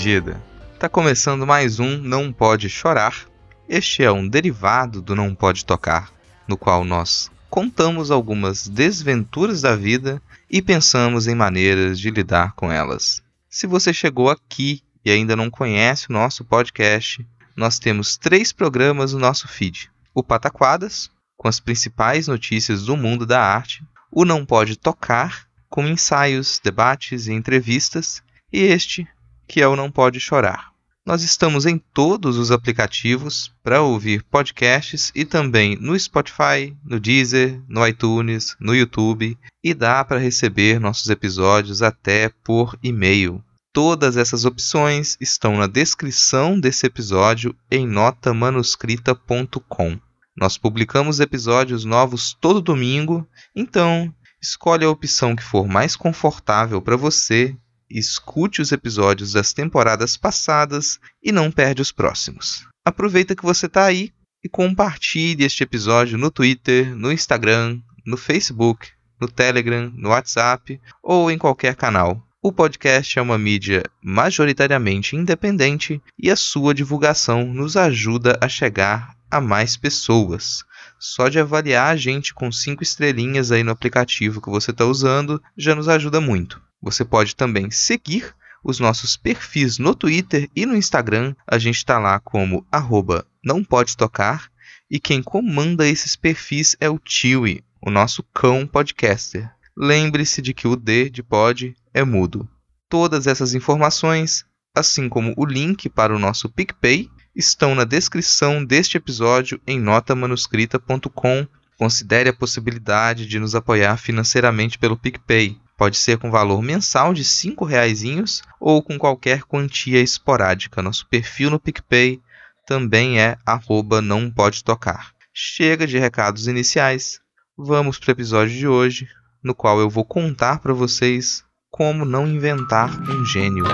Perdida? Tá começando mais um Não Pode Chorar. Este é um derivado do Não Pode Tocar, no qual nós contamos algumas desventuras da vida e pensamos em maneiras de lidar com elas. Se você chegou aqui e ainda não conhece o nosso podcast, nós temos três programas no nosso feed: o Pataquadas, com as principais notícias do mundo da arte, o Não Pode Tocar, com ensaios, debates e entrevistas, e este, que é o Não Pode Chorar. Nós estamos em todos os aplicativos para ouvir podcasts e também no Spotify, no Deezer, no iTunes, no YouTube e dá para receber nossos episódios até por e-mail. Todas essas opções estão na descrição desse episódio em notamanuscrita.com. Nós publicamos episódios novos todo domingo, então escolhe a opção que for mais confortável para você escute os episódios das temporadas passadas e não perde os próximos. Aproveita que você está aí e compartilhe este episódio no Twitter, no Instagram, no Facebook, no Telegram, no WhatsApp ou em qualquer canal. O podcast é uma mídia majoritariamente independente e a sua divulgação nos ajuda a chegar a mais pessoas. Só de avaliar a gente com cinco estrelinhas aí no aplicativo que você está usando já nos ajuda muito. Você pode também seguir os nossos perfis no Twitter e no Instagram. A gente está lá como arroba não pode tocar. E quem comanda esses perfis é o Tiwi, o nosso cão podcaster. Lembre-se de que o D de pod é mudo. Todas essas informações, assim como o link para o nosso PicPay, estão na descrição deste episódio em notamanuscrita.com. Considere a possibilidade de nos apoiar financeiramente pelo PicPay. Pode ser com valor mensal de R$ reaisinhos ou com qualquer quantia esporádica. Nosso perfil no PicPay também é arroba não pode tocar. Chega de recados iniciais. Vamos para o episódio de hoje, no qual eu vou contar para vocês como não inventar um gênio.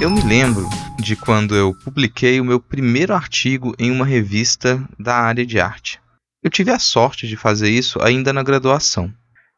Eu me lembro de quando eu publiquei o meu primeiro artigo em uma revista da área de arte. Eu tive a sorte de fazer isso ainda na graduação.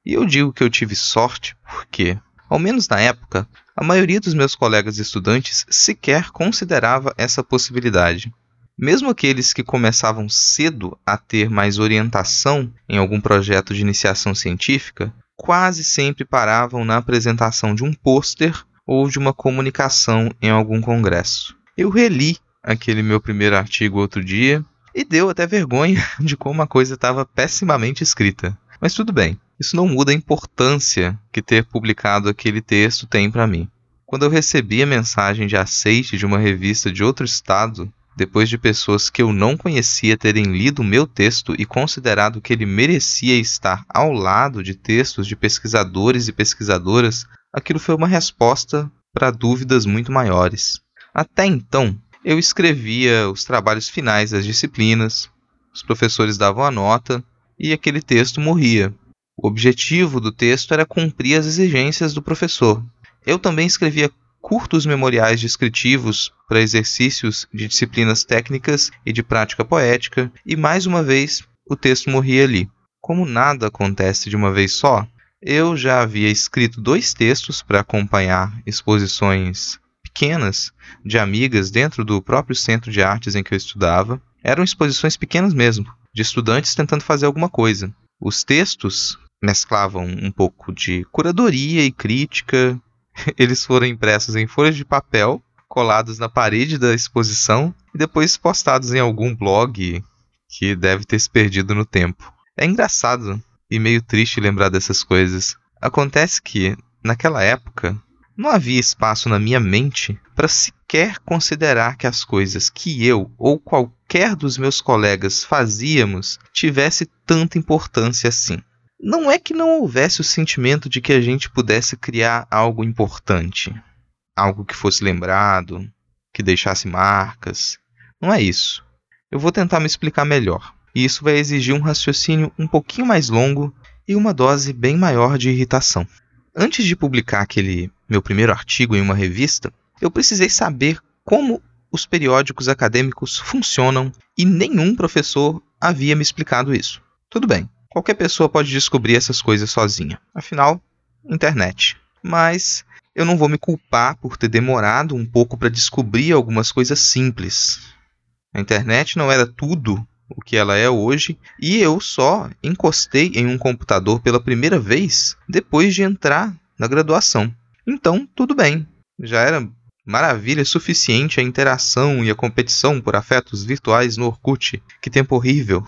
E eu digo que eu tive sorte porque, ao menos na época, a maioria dos meus colegas estudantes sequer considerava essa possibilidade. Mesmo aqueles que começavam cedo a ter mais orientação em algum projeto de iniciação científica, quase sempre paravam na apresentação de um pôster ou de uma comunicação em algum congresso. Eu reli aquele meu primeiro artigo outro dia e deu até vergonha de como a coisa estava pessimamente escrita. Mas tudo bem, isso não muda a importância que ter publicado aquele texto tem para mim. Quando eu recebi a mensagem de aceite de uma revista de outro estado, depois de pessoas que eu não conhecia terem lido meu texto e considerado que ele merecia estar ao lado de textos de pesquisadores e pesquisadoras aquilo foi uma resposta para dúvidas muito maiores. Até então, eu escrevia os trabalhos finais das disciplinas, os professores davam a nota e aquele texto morria. O objetivo do texto era cumprir as exigências do professor. Eu também escrevia curtos memoriais descritivos para exercícios de disciplinas técnicas e de prática poética, e mais uma vez o texto morria ali. Como nada acontece de uma vez só, eu já havia escrito dois textos para acompanhar exposições pequenas de amigas dentro do próprio centro de artes em que eu estudava. Eram exposições pequenas mesmo, de estudantes tentando fazer alguma coisa. Os textos mesclavam um pouco de curadoria e crítica. Eles foram impressos em folhas de papel, colados na parede da exposição e depois postados em algum blog que deve ter se perdido no tempo. É engraçado e meio triste lembrar dessas coisas. Acontece que, naquela época, não havia espaço na minha mente para sequer considerar que as coisas que eu ou qualquer dos meus colegas fazíamos tivesse tanta importância assim. Não é que não houvesse o sentimento de que a gente pudesse criar algo importante, algo que fosse lembrado, que deixasse marcas. Não é isso. Eu vou tentar me explicar melhor, e isso vai exigir um raciocínio um pouquinho mais longo e uma dose bem maior de irritação. Antes de publicar aquele meu primeiro artigo em uma revista, eu precisei saber como os periódicos acadêmicos funcionam e nenhum professor havia me explicado isso. Tudo bem, Qualquer pessoa pode descobrir essas coisas sozinha. Afinal, internet. Mas eu não vou me culpar por ter demorado um pouco para descobrir algumas coisas simples. A internet não era tudo o que ela é hoje e eu só encostei em um computador pela primeira vez depois de entrar na graduação. Então, tudo bem. Já era maravilha suficiente a interação e a competição por afetos virtuais no Orkut. Que tempo horrível.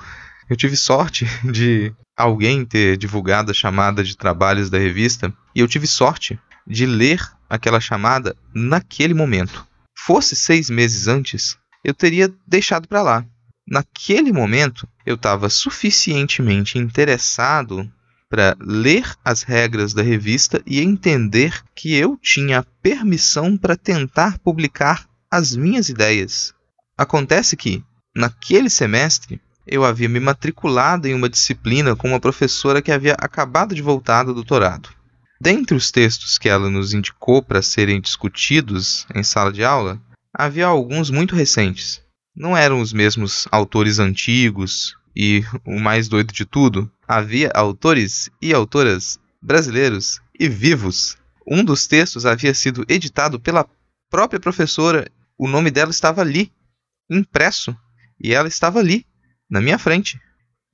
Eu tive sorte de alguém ter divulgado a chamada de trabalhos da revista e eu tive sorte de ler aquela chamada naquele momento. Fosse seis meses antes, eu teria deixado para lá. Naquele momento, eu estava suficientemente interessado para ler as regras da revista e entender que eu tinha permissão para tentar publicar as minhas ideias. Acontece que, naquele semestre, eu havia me matriculado em uma disciplina com uma professora que havia acabado de voltar do doutorado. Dentre os textos que ela nos indicou para serem discutidos em sala de aula, havia alguns muito recentes. Não eram os mesmos autores antigos e, o mais doido de tudo, havia autores e autoras brasileiros e vivos. Um dos textos havia sido editado pela própria professora, o nome dela estava ali, impresso, e ela estava ali, na minha frente.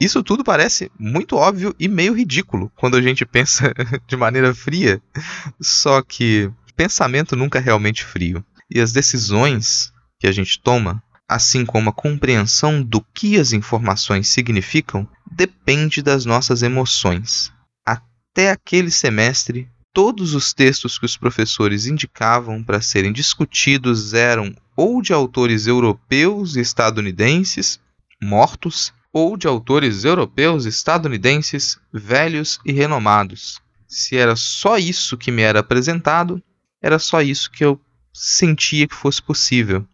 Isso tudo parece muito óbvio e meio ridículo quando a gente pensa de maneira fria, só que pensamento nunca é realmente frio. E as decisões que a gente toma, assim como a compreensão do que as informações significam, depende das nossas emoções. Até aquele semestre, todos os textos que os professores indicavam para serem discutidos eram ou de autores europeus e estadunidenses mortos ou de autores europeus estadunidenses velhos e renomados. Se era só isso que me era apresentado, era só isso que eu sentia que fosse possível.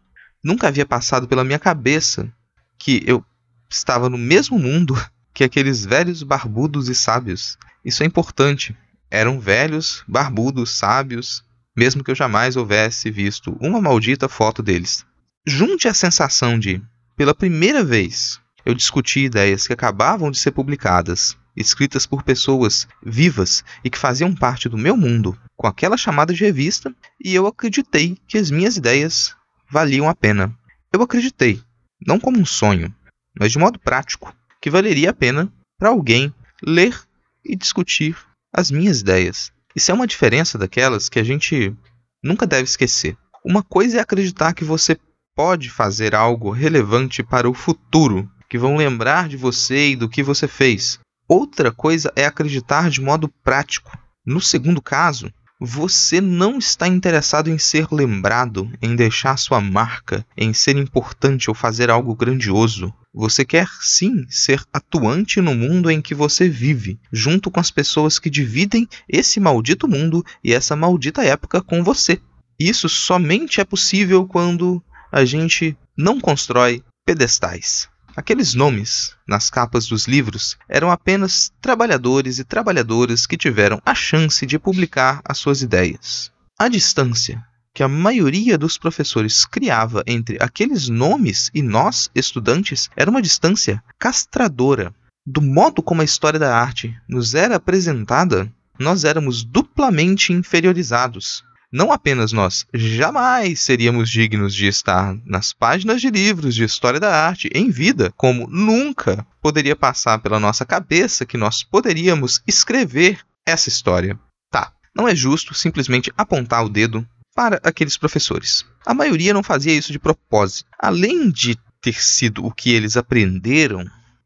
Nunca havia passado pela minha cabeça que eu estava no mesmo mundo que aqueles velhos barbudos e sábios. Isso é importante. Eram velhos, barbudos, sábios, mesmo que eu jamais houvesse visto uma maldita foto deles. Junte a sensação de pela primeira vez, eu discuti ideias que acabavam de ser publicadas, escritas por pessoas vivas e que faziam parte do meu mundo, com aquela chamada de revista, e eu acreditei que as minhas ideias valiam a pena. Eu acreditei, não como um sonho, mas de modo prático, que valeria a pena para alguém ler e discutir as minhas ideias. Isso é uma diferença daquelas que a gente nunca deve esquecer. Uma coisa é acreditar que você pode fazer algo relevante para o futuro, que vão lembrar de você e do que você fez. Outra coisa é acreditar de modo prático. No segundo caso, você não está interessado em ser lembrado, em deixar sua marca, em ser importante ou fazer algo grandioso. Você quer sim ser atuante no mundo em que você vive, junto com as pessoas que dividem esse maldito mundo e essa maldita época com você. Isso somente é possível quando a gente não constrói pedestais. Aqueles nomes nas capas dos livros eram apenas trabalhadores e trabalhadoras que tiveram a chance de publicar as suas ideias. A distância que a maioria dos professores criava entre aqueles nomes e nós, estudantes, era uma distância castradora. Do modo como a história da arte nos era apresentada, nós éramos duplamente inferiorizados não apenas nós jamais seríamos dignos de estar nas páginas de livros de história da arte em vida, como nunca poderia passar pela nossa cabeça que nós poderíamos escrever essa história. Tá, não é justo simplesmente apontar o dedo para aqueles professores. A maioria não fazia isso de propósito. Além de ter sido o que eles aprenderam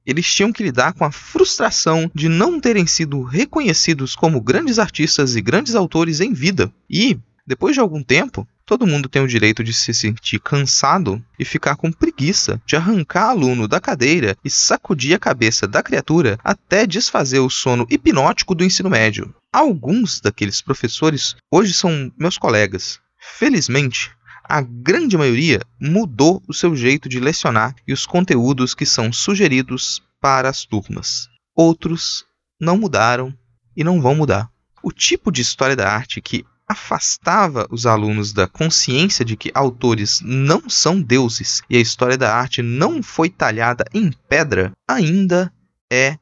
eles tinham que lidar com a frustração de não terem sido reconhecidos como grandes artistas e grandes autores em vida. E, depois de algum tempo, todo mundo tem o direito de se sentir cansado e ficar com preguiça de arrancar aluno da cadeira e sacudir a cabeça da criatura até desfazer o sono hipnótico do ensino médio. Alguns daqueles professores hoje são meus colegas. Felizmente, a grande maioria mudou o seu jeito de lecionar e os conteúdos que são sugeridos para as turmas. Outros não mudaram e não vão mudar. O tipo de história da arte que afastava os alunos da consciência de que autores não são deuses e a história da arte não foi talhada em pedra, ainda é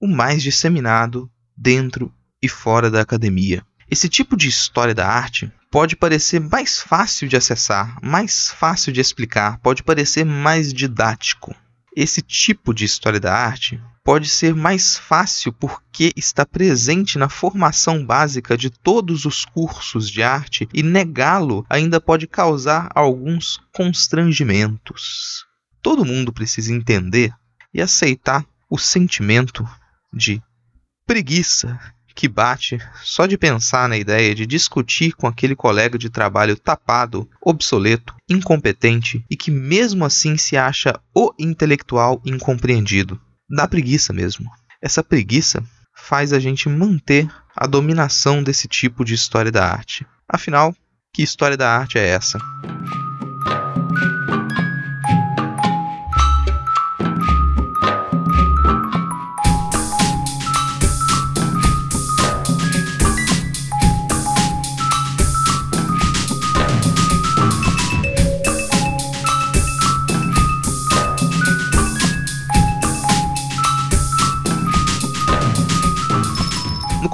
o mais disseminado dentro e fora da academia. Esse tipo de história da arte pode parecer mais fácil de acessar, mais fácil de explicar, pode parecer mais didático. Esse tipo de história da arte pode ser mais fácil porque está presente na formação básica de todos os cursos de arte e negá-lo ainda pode causar alguns constrangimentos. Todo mundo precisa entender e aceitar o sentimento de preguiça que bate só de pensar na ideia de discutir com aquele colega de trabalho tapado, obsoleto, incompetente e que mesmo assim se acha o intelectual incompreendido. Dá preguiça mesmo. Essa preguiça faz a gente manter a dominação desse tipo de história da arte. Afinal, que história da arte é essa?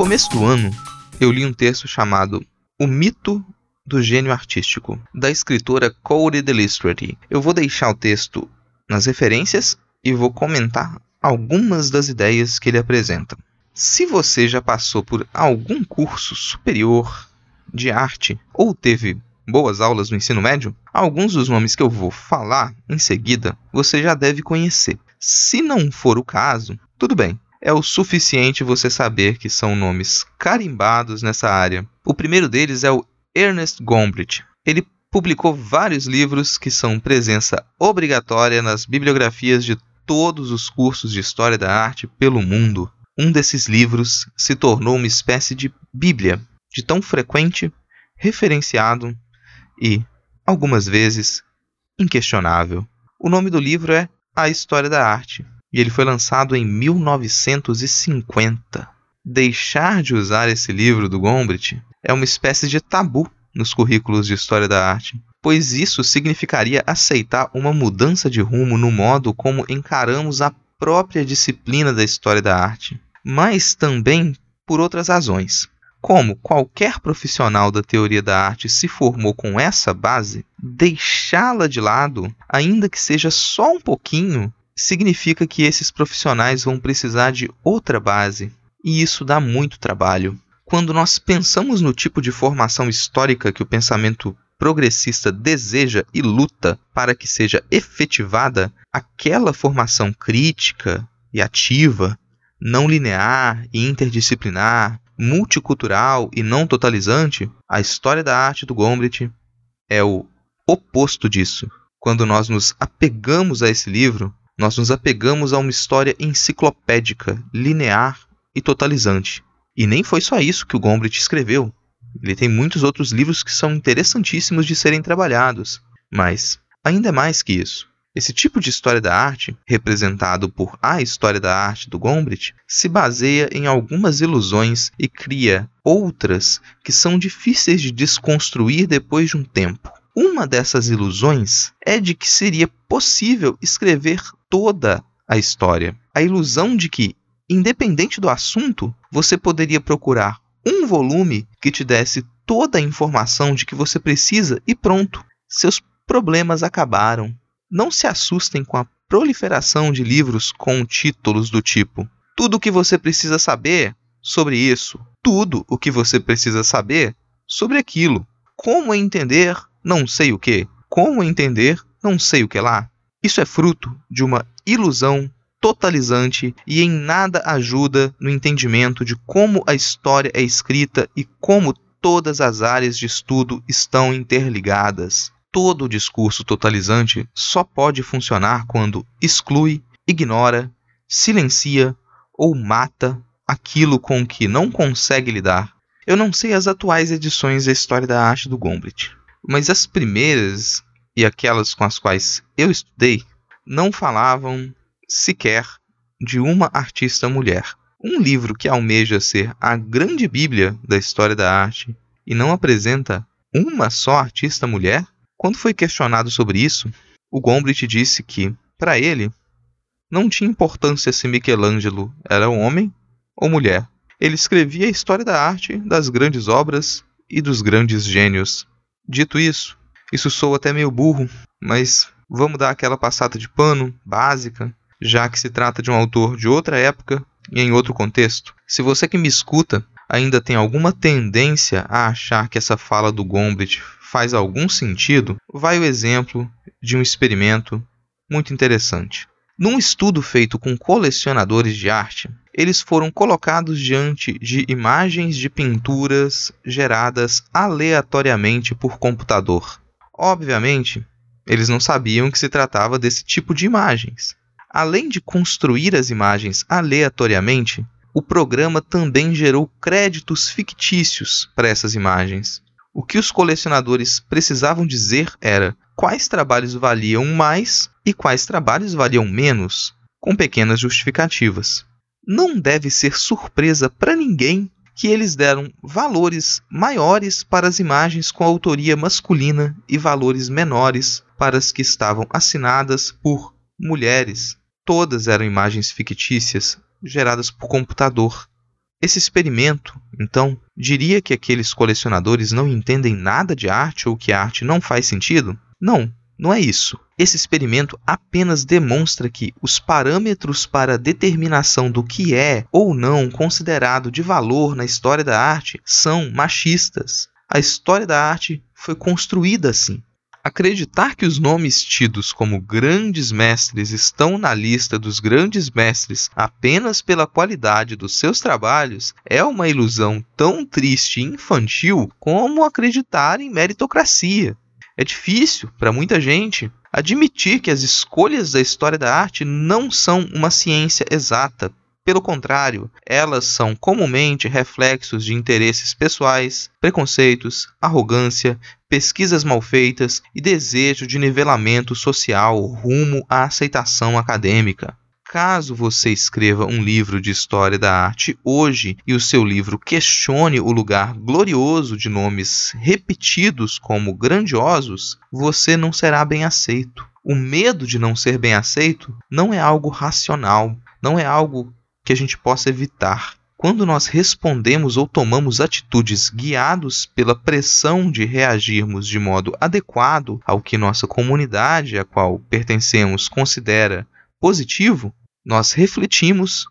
Começo do ano, eu li um texto chamado O Mito do Gênio Artístico, da escritora Cody Delistrati. Eu vou deixar o texto nas referências e vou comentar algumas das ideias que ele apresenta. Se você já passou por algum curso superior de arte ou teve boas aulas no ensino médio, alguns dos nomes que eu vou falar em seguida você já deve conhecer. Se não for o caso, tudo bem é o suficiente você saber que são nomes carimbados nessa área. O primeiro deles é o Ernest Gombrich. Ele publicou vários livros que são presença obrigatória nas bibliografias de todos os cursos de história da arte pelo mundo. Um desses livros se tornou uma espécie de Bíblia, de tão frequente, referenciado e, algumas vezes, inquestionável. O nome do livro é A História da Arte, e ele foi lançado em 1950. Deixar de usar esse livro do Gombrich é uma espécie de tabu nos currículos de história da arte, pois isso significaria aceitar uma mudança de rumo no modo como encaramos a própria disciplina da história da arte, mas também por outras razões. Como qualquer profissional da teoria da arte se formou com essa base, deixá-la de lado, ainda que seja só um pouquinho, significa que esses profissionais vão precisar de outra base, e isso dá muito trabalho. Quando nós pensamos no tipo de formação histórica que o pensamento progressista deseja e luta para que seja efetivada, aquela formação crítica e ativa, não linear e interdisciplinar, multicultural e não totalizante, a história da arte do Gombrich é o oposto disso. Quando nós nos apegamos a esse livro, nós nos apegamos a uma história enciclopédica, linear e totalizante. E nem foi só isso que o Gombrich escreveu. Ele tem muitos outros livros que são interessantíssimos de serem trabalhados. Mas, ainda mais que isso, esse tipo de história da arte, representado por A História da Arte do Gombrich, se baseia em algumas ilusões e cria outras que são difíceis de desconstruir depois de um tempo. Uma dessas ilusões é de que seria possível escrever toda a história. A ilusão de que, independente do assunto, você poderia procurar um volume que te desse toda a informação de que você precisa e pronto. Seus problemas acabaram. Não se assustem com a proliferação de livros com títulos do tipo: Tudo o que você precisa saber sobre isso, tudo o que você precisa saber sobre aquilo. Como entender não sei o que, como entender não sei o que lá. Isso é fruto de uma ilusão totalizante e em nada ajuda no entendimento de como a história é escrita e como todas as áreas de estudo estão interligadas. Todo discurso totalizante só pode funcionar quando exclui, ignora, silencia ou mata aquilo com que não consegue lidar. Eu não sei as atuais edições da História da Arte do Gombrich, mas as primeiras e aquelas com as quais eu estudei não falavam sequer de uma artista mulher. Um livro que almeja ser a grande bíblia da história da arte e não apresenta uma só artista mulher? Quando foi questionado sobre isso, o Gombrich disse que, para ele, não tinha importância se Michelangelo era homem ou mulher. Ele escrevia a história da arte, das grandes obras e dos grandes gênios. Dito isso, isso soa até meio burro, mas vamos dar aquela passada de pano básica já que se trata de um autor de outra época e em outro contexto. Se você que me escuta ainda tem alguma tendência a achar que essa fala do Gombrich faz algum sentido, vai o exemplo de um experimento muito interessante. Num estudo feito com colecionadores de arte, eles foram colocados diante de imagens de pinturas geradas aleatoriamente por computador. Obviamente, eles não sabiam que se tratava desse tipo de imagens. Além de construir as imagens aleatoriamente, o programa também gerou créditos fictícios para essas imagens. O que os colecionadores precisavam dizer era quais trabalhos valiam mais e quais trabalhos valiam menos, com pequenas justificativas. Não deve ser surpresa para ninguém que eles deram valores maiores para as imagens com autoria masculina e valores menores para as que estavam assinadas por mulheres. Todas eram imagens fictícias geradas por computador. Esse experimento, então, diria que aqueles colecionadores não entendem nada de arte ou que a arte não faz sentido? Não, não é isso. Esse experimento apenas demonstra que os parâmetros para a determinação do que é ou não considerado de valor na história da arte são machistas. A história da arte foi construída assim. Acreditar que os nomes tidos como grandes mestres estão na lista dos grandes mestres apenas pela qualidade dos seus trabalhos é uma ilusão tão triste e infantil como acreditar em meritocracia. É difícil, para muita gente, admitir que as escolhas da história da arte não são uma ciência exata, pelo contrário, elas são comumente reflexos de interesses pessoais, preconceitos, arrogância, pesquisas mal feitas e desejo de nivelamento social rumo à aceitação acadêmica. Caso você escreva um livro de história da arte hoje e o seu livro questione o lugar glorioso de nomes repetidos como grandiosos, você não será bem aceito. O medo de não ser bem aceito não é algo racional, não é algo que a gente possa evitar. Quando nós respondemos ou tomamos atitudes guiados pela pressão de reagirmos de modo adequado ao que nossa comunidade a qual pertencemos considera positivo, nós refletimos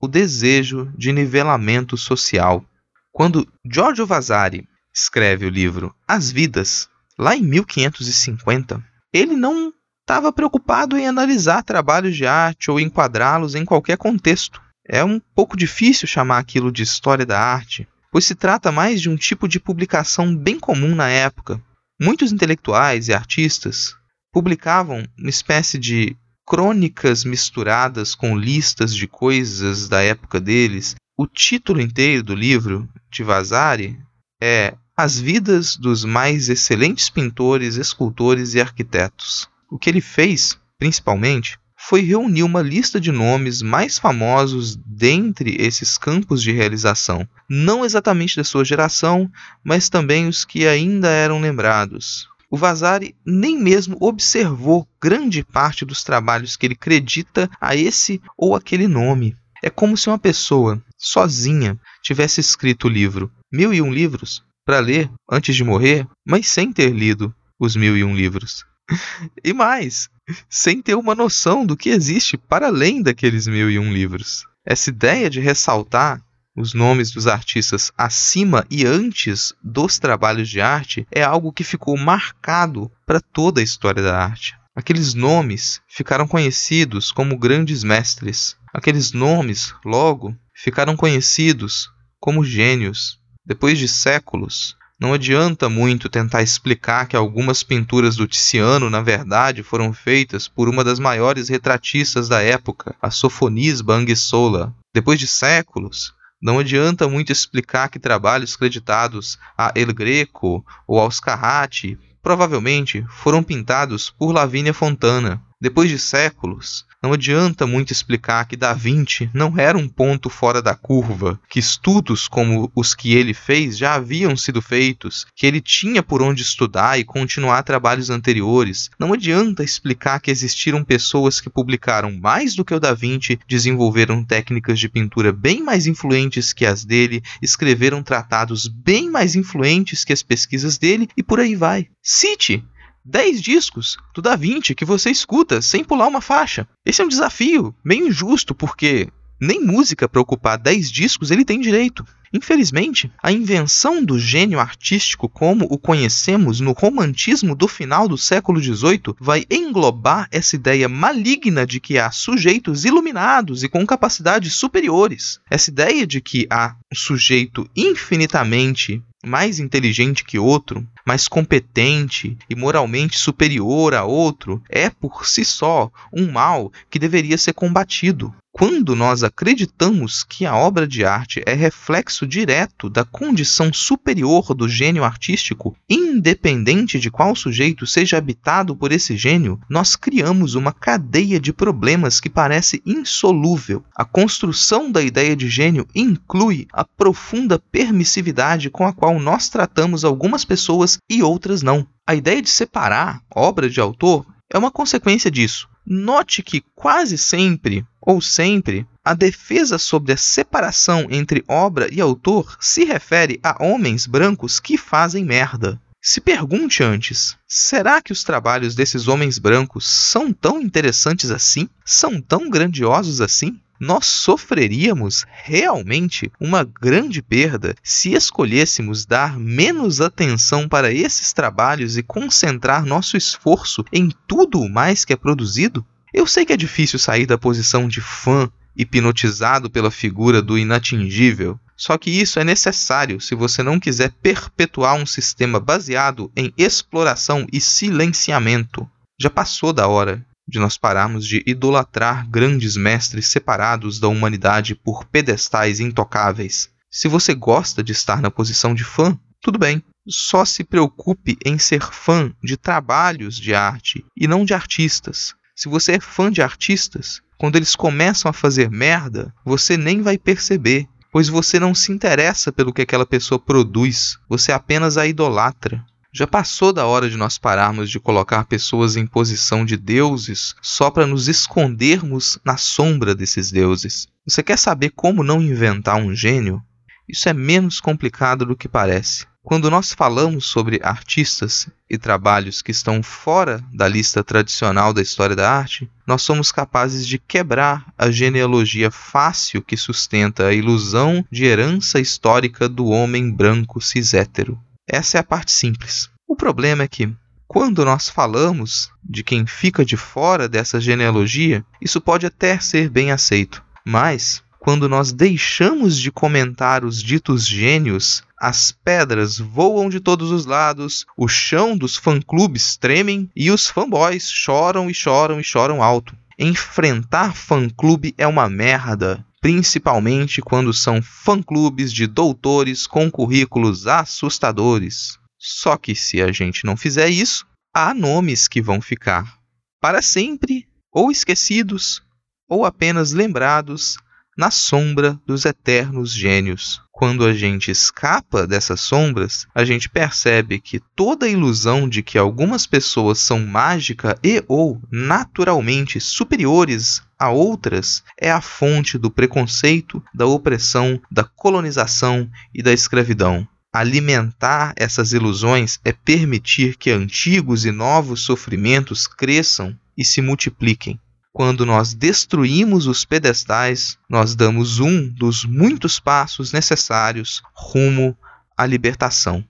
o desejo de nivelamento social. Quando Giorgio Vasari escreve o livro As Vidas, lá em 1550, ele não estava preocupado em analisar trabalhos de arte ou enquadrá-los em qualquer contexto. É um pouco difícil chamar aquilo de história da arte, pois se trata mais de um tipo de publicação bem comum na época. Muitos intelectuais e artistas publicavam uma espécie de crônicas misturadas com listas de coisas da época deles. O título inteiro do livro de Vasari é As Vidas dos Mais Excelentes Pintores, Escultores e Arquitetos. O que ele fez, principalmente, foi reunir uma lista de nomes mais famosos dentre esses campos de realização, não exatamente da sua geração, mas também os que ainda eram lembrados. O Vasari nem mesmo observou grande parte dos trabalhos que ele acredita a esse ou aquele nome. É como se uma pessoa, sozinha, tivesse escrito o livro Mil e Um Livros para ler antes de morrer, mas sem ter lido os mil e um livros. e mais, sem ter uma noção do que existe para além daqueles mil e um livros. Essa ideia de ressaltar os nomes dos artistas acima e antes dos trabalhos de arte é algo que ficou marcado para toda a história da arte. Aqueles nomes ficaram conhecidos como grandes mestres. Aqueles nomes, logo, ficaram conhecidos como gênios. Depois de séculos, não adianta muito tentar explicar que algumas pinturas do Tiziano, na verdade, foram feitas por uma das maiores retratistas da época, a Sofonis Banguessola. Depois de séculos, não adianta muito explicar que trabalhos creditados a El Greco ou aos Carrati provavelmente foram pintados por Lavínia Fontana. Depois de séculos, não adianta muito explicar que Da Vinci não era um ponto fora da curva, que estudos como os que ele fez já haviam sido feitos, que ele tinha por onde estudar e continuar trabalhos anteriores. Não adianta explicar que existiram pessoas que publicaram mais do que o Da Vinci, desenvolveram técnicas de pintura bem mais influentes que as dele, escreveram tratados bem mais influentes que as pesquisas dele e por aí vai. Cite 10 discos do Da Vinci que você escuta sem pular uma faixa. Esse é um desafio meio injusto porque nem música para ocupar 10 discos ele tem direito. Infelizmente, a invenção do gênio artístico como o conhecemos no romantismo do final do século XVIII vai englobar essa ideia maligna de que há sujeitos iluminados e com capacidades superiores. Essa ideia de que há um sujeito infinitamente mais inteligente que outro, mais competente e moralmente superior a outro, é por si só um mal que deveria ser combatido. Quando nós acreditamos que a obra de arte é reflexo direto da condição superior do gênio artístico, independente de qual sujeito seja habitado por esse gênio, nós criamos uma cadeia de problemas que parece insolúvel. A construção da ideia de gênio inclui a profunda permissividade com a qual nós tratamos algumas pessoas e outras não. A ideia de separar obra de autor é uma consequência disso. Note que quase sempre, ou sempre, a defesa sobre a separação entre obra e autor se refere a homens brancos que fazem merda. Se pergunte antes: será que os trabalhos desses homens brancos são tão interessantes assim? São tão grandiosos assim? Nós sofreríamos realmente uma grande perda se escolhêssemos dar menos atenção para esses trabalhos e concentrar nosso esforço em tudo o mais que é produzido? Eu sei que é difícil sair da posição de fã hipnotizado pela figura do inatingível. Só que isso é necessário se você não quiser perpetuar um sistema baseado em exploração e silenciamento. Já passou da hora de nós pararmos de idolatrar grandes mestres separados da humanidade por pedestais intocáveis. Se você gosta de estar na posição de fã, tudo bem. Só se preocupe em ser fã de trabalhos de arte e não de artistas. Se você é fã de artistas, quando eles começam a fazer merda, você nem vai perceber, pois você não se interessa pelo que aquela pessoa produz, você apenas a idolatra. Já passou da hora de nós pararmos de colocar pessoas em posição de deuses só para nos escondermos na sombra desses deuses. Você quer saber como não inventar um gênio? Isso é menos complicado do que parece. Quando nós falamos sobre artistas e trabalhos que estão fora da lista tradicional da história da arte, nós somos capazes de quebrar a genealogia fácil que sustenta a ilusão de herança histórica do homem branco cis hétero. Essa é a parte simples. O problema é que, quando nós falamos de quem fica de fora dessa genealogia, isso pode até ser bem aceito. Mas, quando nós deixamos de comentar os ditos gênios, as pedras voam de todos os lados, o chão dos fã-clubes tremem e os fanboys choram e choram e choram alto. Enfrentar fã-clube é uma merda principalmente quando são fã-clubes de doutores com currículos assustadores. Só que se a gente não fizer isso, há nomes que vão ficar para sempre ou esquecidos ou apenas lembrados na sombra dos eternos gênios. Quando a gente escapa dessas sombras, a gente percebe que toda a ilusão de que algumas pessoas são mágica e ou naturalmente superiores a outras é a fonte do preconceito, da opressão, da colonização e da escravidão. Alimentar essas ilusões é permitir que antigos e novos sofrimentos cresçam e se multipliquem. Quando nós destruímos os pedestais, nós damos um dos muitos passos necessários rumo à libertação.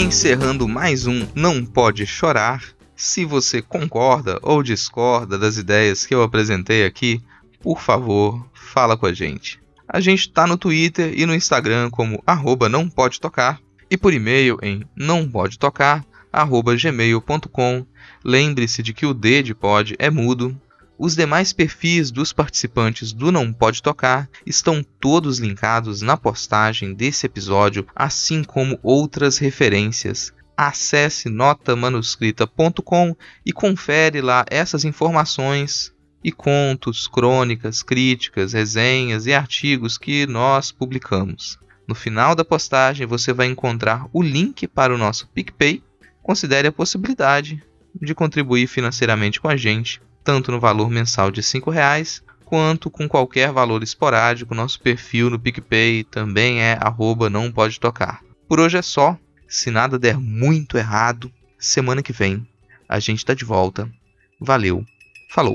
Encerrando mais um Não Pode Chorar. Se você concorda ou discorda das ideias que eu apresentei aqui, por favor, fala com a gente. A gente está no Twitter e no Instagram como arroba não pode tocar e por e-mail em não pode tocar gmail.com. Lembre-se de que o D de pode é mudo os demais perfis dos participantes do Não Pode Tocar estão todos linkados na postagem desse episódio, assim como outras referências. Acesse notamanuscrita.com e confere lá essas informações e contos, crônicas, críticas, resenhas e artigos que nós publicamos. No final da postagem você vai encontrar o link para o nosso PicPay. Considere a possibilidade de contribuir financeiramente com a gente tanto no valor mensal de R$ reais quanto com qualquer valor esporádico. Nosso perfil no PicPay também é arroba não pode tocar. Por hoje é só. Se nada der muito errado, semana que vem a gente está de volta. Valeu, falou!